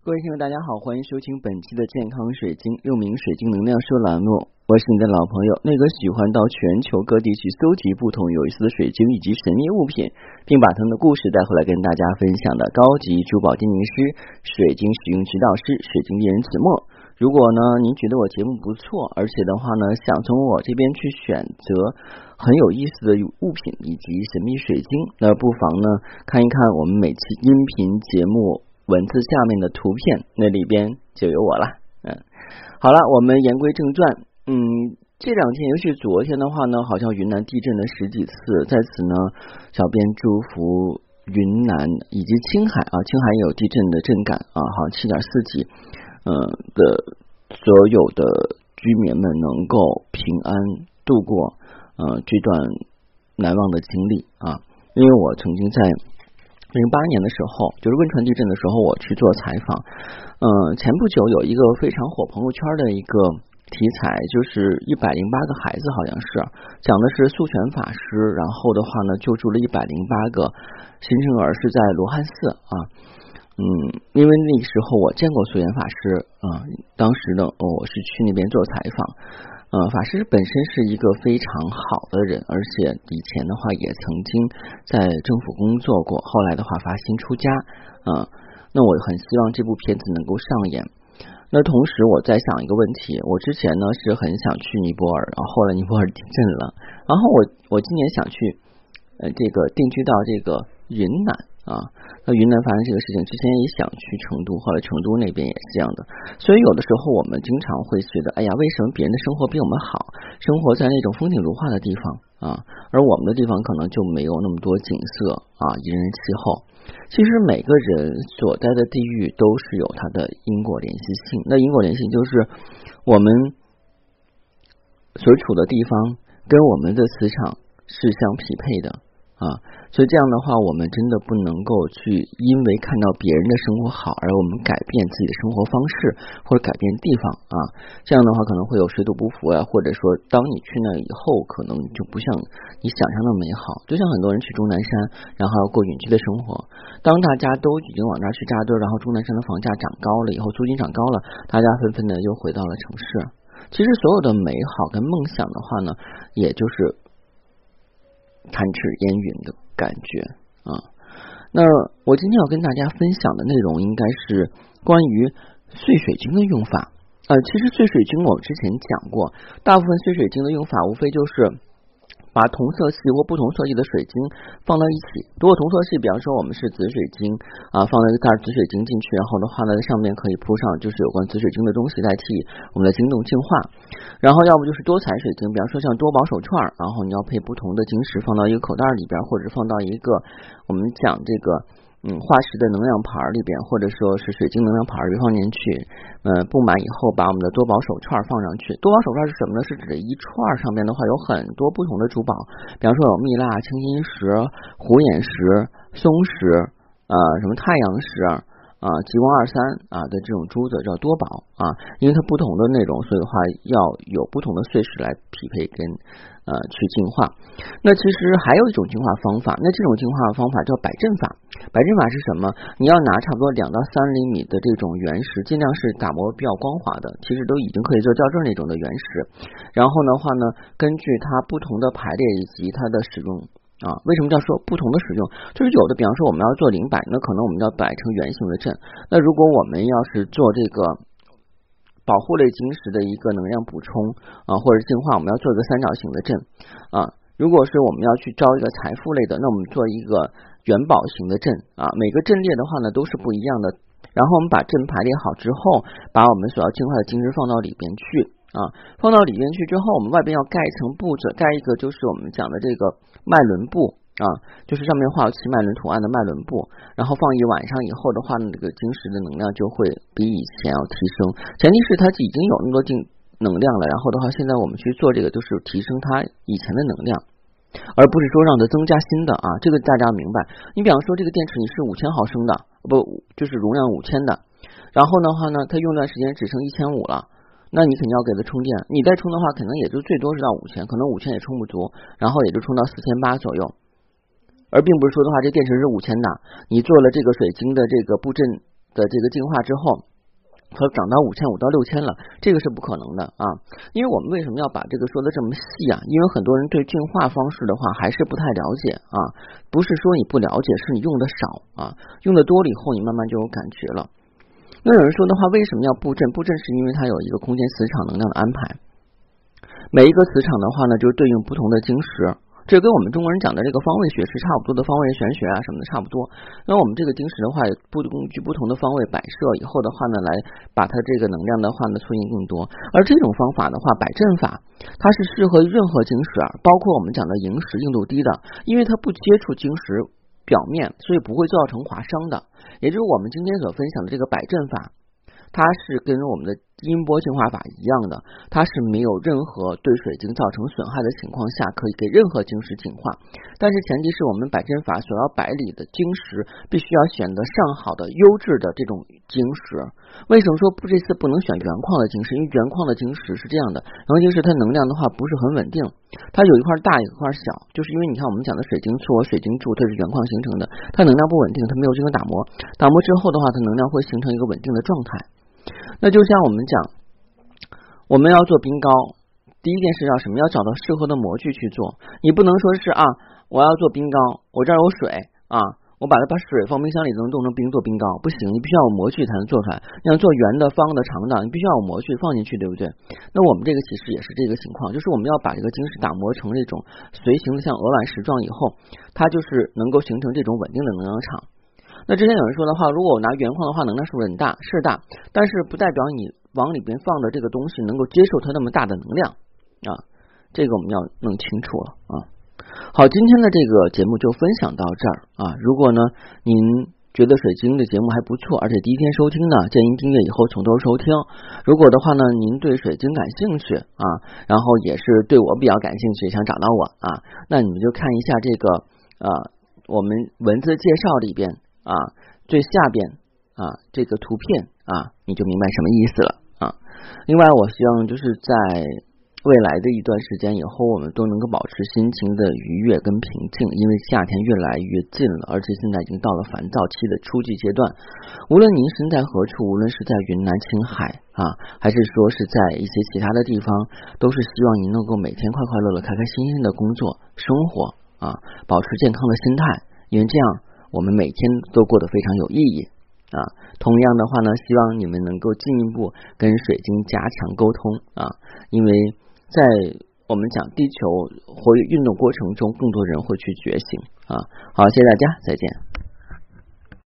各位听众，大家好，欢迎收听本期的健康水晶，又名水晶能量说栏目。我是你的老朋友，那个喜欢到全球各地去搜集不同有意思的水晶以及神秘物品，并把他们的故事带回来跟大家分享的高级珠宝鉴定师、水晶使用指导师、水晶猎人子墨。如果呢，您觉得我节目不错，而且的话呢，想从我这边去选择很有意思的物品以及神秘水晶，那不妨呢看一看我们每期音频节目。文字下面的图片，那里边就有我了。嗯，好了，我们言归正传。嗯，这两天，尤其昨天的话呢，好像云南地震了十几次。在此呢，小编祝福云南以及青海啊，青海也有地震的震感啊，好像七点四级，嗯的所有的居民们能够平安度过呃这段难忘的经历啊，因为我曾经在。零八年的时候，就是汶川地震的时候，我去做采访。嗯，前不久有一个非常火朋友圈的一个题材，就是一百零八个孩子，好像是讲的是素全法师，然后的话呢，救助了一百零八个新生儿，是在罗汉寺啊。嗯，因为那个时候我见过素颜法师啊，当时呢，我是去那边做采访。呃，法师本身是一个非常好的人，而且以前的话也曾经在政府工作过，后来的话发心出家。嗯，那我很希望这部片子能够上演。那同时我在想一个问题，我之前呢是很想去尼泊尔，然后后来尼泊尔地震了，然后我我今年想去呃这个定居到这个云南。啊，那云南发生这个事情之前也想去成都，后来成都那边也是这样的，所以有的时候我们经常会觉得，哎呀，为什么别人的生活比我们好，生活在那种风景如画的地方啊，而我们的地方可能就没有那么多景色啊，宜人气候。其实每个人所在的地域都是有它的因果联系性，那因果联系就是我们所处的地方跟我们的磁场是相匹配的。啊，所以这样的话，我们真的不能够去因为看到别人的生活好，而我们改变自己的生活方式或者改变地方啊。这样的话可能会有水土不服啊，或者说当你去那以后，可能就不像你想象的美好。就像很多人去终南山，然后要过隐居的生活，当大家都已经往那儿去扎堆，然后终南山的房价涨高了以后，租金涨高了，大家纷纷的又回到了城市。其实所有的美好跟梦想的话呢，也就是。弹指烟云的感觉啊！那我今天要跟大家分享的内容应该是关于碎水晶的用法。呃，其实碎水晶我之前讲过，大部分碎水晶的用法无非就是。把同色系或不同色系的水晶放到一起。如果同色系，比方说我们是紫水晶啊，放了一袋紫水晶进去，然后的话呢，上面可以铺上就是有关紫水晶的东西，代替我们的晶洞净化。然后要不就是多彩水晶，比方说像多宝手串，然后你要配不同的晶石放到一个口袋里边，或者放到一个我们讲这个。嗯，化石的能量盘里边，或者说是水晶能量盘里放进去，嗯，不满以后，把我们的多宝手串放上去。多宝手串是什么呢？是指一串上面的话有很多不同的珠宝，比方说有蜜蜡、青金石、虎眼石、松石，呃，什么太阳石。啊，极光二三啊的这种珠子叫多宝啊，因为它不同的内容，所以的话要有不同的碎石来匹配跟呃去进化。那其实还有一种进化方法，那这种进化方法叫摆阵法。摆阵法是什么？你要拿差不多两到三厘米的这种原石，尽量是打磨比较光滑的，其实都已经可以做吊坠那种的原石。然后的话呢，根据它不同的排列以及它的使用。啊，为什么叫说不同的使用？就是有的，比方说我们要做零摆，那可能我们要摆成圆形的阵。那如果我们要是做这个保护类晶石的一个能量补充啊，或者净化，我们要做一个三角形的阵啊。如果是我们要去招一个财富类的，那我们做一个元宝型的阵啊。每个阵列的话呢都是不一样的。然后我们把阵排列好之后，把我们所要净化的晶石放到里边去啊。放到里面去之后，我们外边要盖一层布子，盖一个就是我们讲的这个。脉轮布啊，就是上面画有七脉轮图案的脉轮布，然后放一晚上以后的话呢，这个晶石的能量就会比以前要提升。前提是它已经有那么多定能量了，然后的话，现在我们去做这个，就是提升它以前的能量，而不是说让它增加新的啊。这个大家明白。你比方说这个电池你是五千毫升的，不就是容量五千的，然后的话呢，它用段时间只剩一千五了。那你肯定要给它充电，你再充的话，可能也就最多是到五千，可能五千也充不足，然后也就充到四千八左右。而并不是说的话，这电池是五千的，你做了这个水晶的这个布阵的这个进化之后。它涨到五千五到六千了，这个是不可能的啊！因为我们为什么要把这个说的这么细啊？因为很多人对进化方式的话还是不太了解啊，不是说你不了解，是你用的少啊，用的多了以后你慢慢就有感觉了。那有人说的话，为什么要布阵？布阵是因为它有一个空间磁场能量的安排，每一个磁场的话呢，就是对应不同的晶石。这跟我们中国人讲的这个方位学是差不多的，方位玄学啊什么的差不多。那我们这个晶石的话，不根据不同的方位摆设以后的话呢，来把它这个能量的话呢，促进更多。而这种方法的话，摆阵法，它是适合任何晶石啊，包括我们讲的萤石硬度低的，因为它不接触晶石表面，所以不会造成划伤的。也就是我们今天所分享的这个摆阵法。它是跟我们的音波净化法一样的，它是没有任何对水晶造成损害的情况下，可以给任何晶石净化。但是前提是我们摆阵法所要摆里的晶石，必须要选择上好的优质的这种晶石。为什么说不这次不能选原矿的晶石？因为原矿的晶石是这样的，原矿晶石它能量的话不是很稳定，它有一块大，有一块小，就是因为你看我们讲的水晶簇和水晶柱，它是原矿形成的，它能量不稳定，它没有进行打磨，打磨之后的话，它能量会形成一个稳定的状态。那就像我们讲，我们要做冰糕，第一件事要什么？要找到适合的模具去做。你不能说是啊，我要做冰糕，我这儿有水啊，我把它把水放冰箱里能冻成冰做冰糕，不行，你必须要有模具才能做出来。你要做圆的、方的、长的，你必须要有模具放进去，对不对？那我们这个其实也是这个情况，就是我们要把这个晶石打磨成这种随形的像鹅卵石状以后，它就是能够形成这种稳定的能量场。那之前有人说的话，如果我拿原矿的话，能量是不是很大？是大，但是不代表你往里边放的这个东西能够接受它那么大的能量啊，这个我们要弄清楚了啊。好，今天的这个节目就分享到这儿啊。如果呢您觉得水晶的节目还不错，而且第一天收听呢，建议订阅以后从头收听。如果的话呢，您对水晶感兴趣啊，然后也是对我比较感兴趣，想找到我啊，那你们就看一下这个啊，我们文字介绍里边。啊，最下边啊，这个图片啊，你就明白什么意思了啊。另外，我希望就是在未来的一段时间以后，我们都能够保持心情的愉悦跟平静，因为夏天越来越近了，而且现在已经到了烦躁期的初级阶段。无论您身在何处，无论是在云南青海啊，还是说是在一些其他的地方，都是希望您能够每天快快乐乐、开开心心的工作生活啊，保持健康的心态，因为这样。我们每天都过得非常有意义啊！同样的话呢，希望你们能够进一步跟水晶加强沟通啊，因为在我们讲地球活跃运动过程中，更多人会去觉醒啊！好，谢谢大家，再见。